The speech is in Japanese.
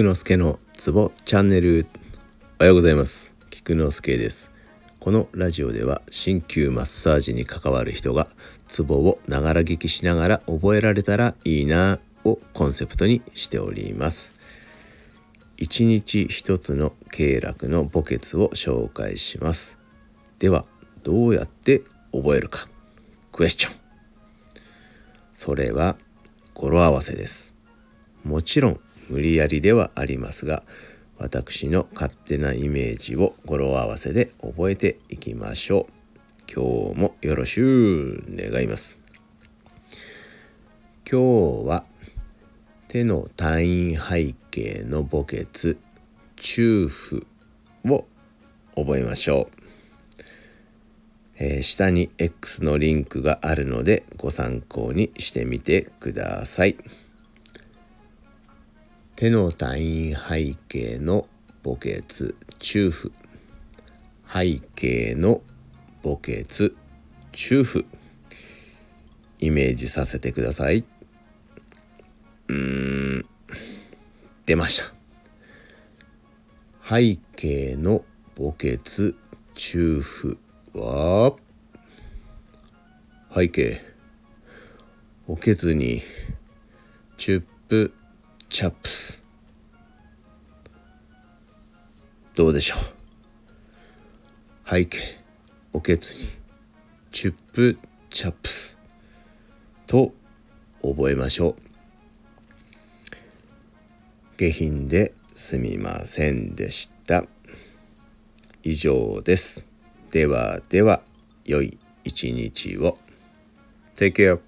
菊之助のツボチャンネル。おはようございます。菊之助です。このラジオでは鍼灸マッサージに関わる人がツボをながら聞きしながら覚えられたらいいなをコンセプトにしております。一日一つの経絡の墓穴を紹介します。ではどうやって覚えるか。クエスチョン。それは語呂合わせです。もちろん無理やりではありますが私の勝手なイメージを語呂合わせで覚えていきましょう。今日もよろしゅう願います。今日は手の単位背景の墓穴中府を覚えましょう、え、下に X のリンクがあるのでご参考にしてみてください。手の単位背景の墓穴中府。背景の墓穴中府。イメージさせてください。うーん。出ました。背景の墓穴中府は背景。墓穴にチュップチャップス。どうでしょう？背景おけつにチュップチャップス。と覚えましょう。下品ですみませんでした。以上です。ではでは良い一日を。Take care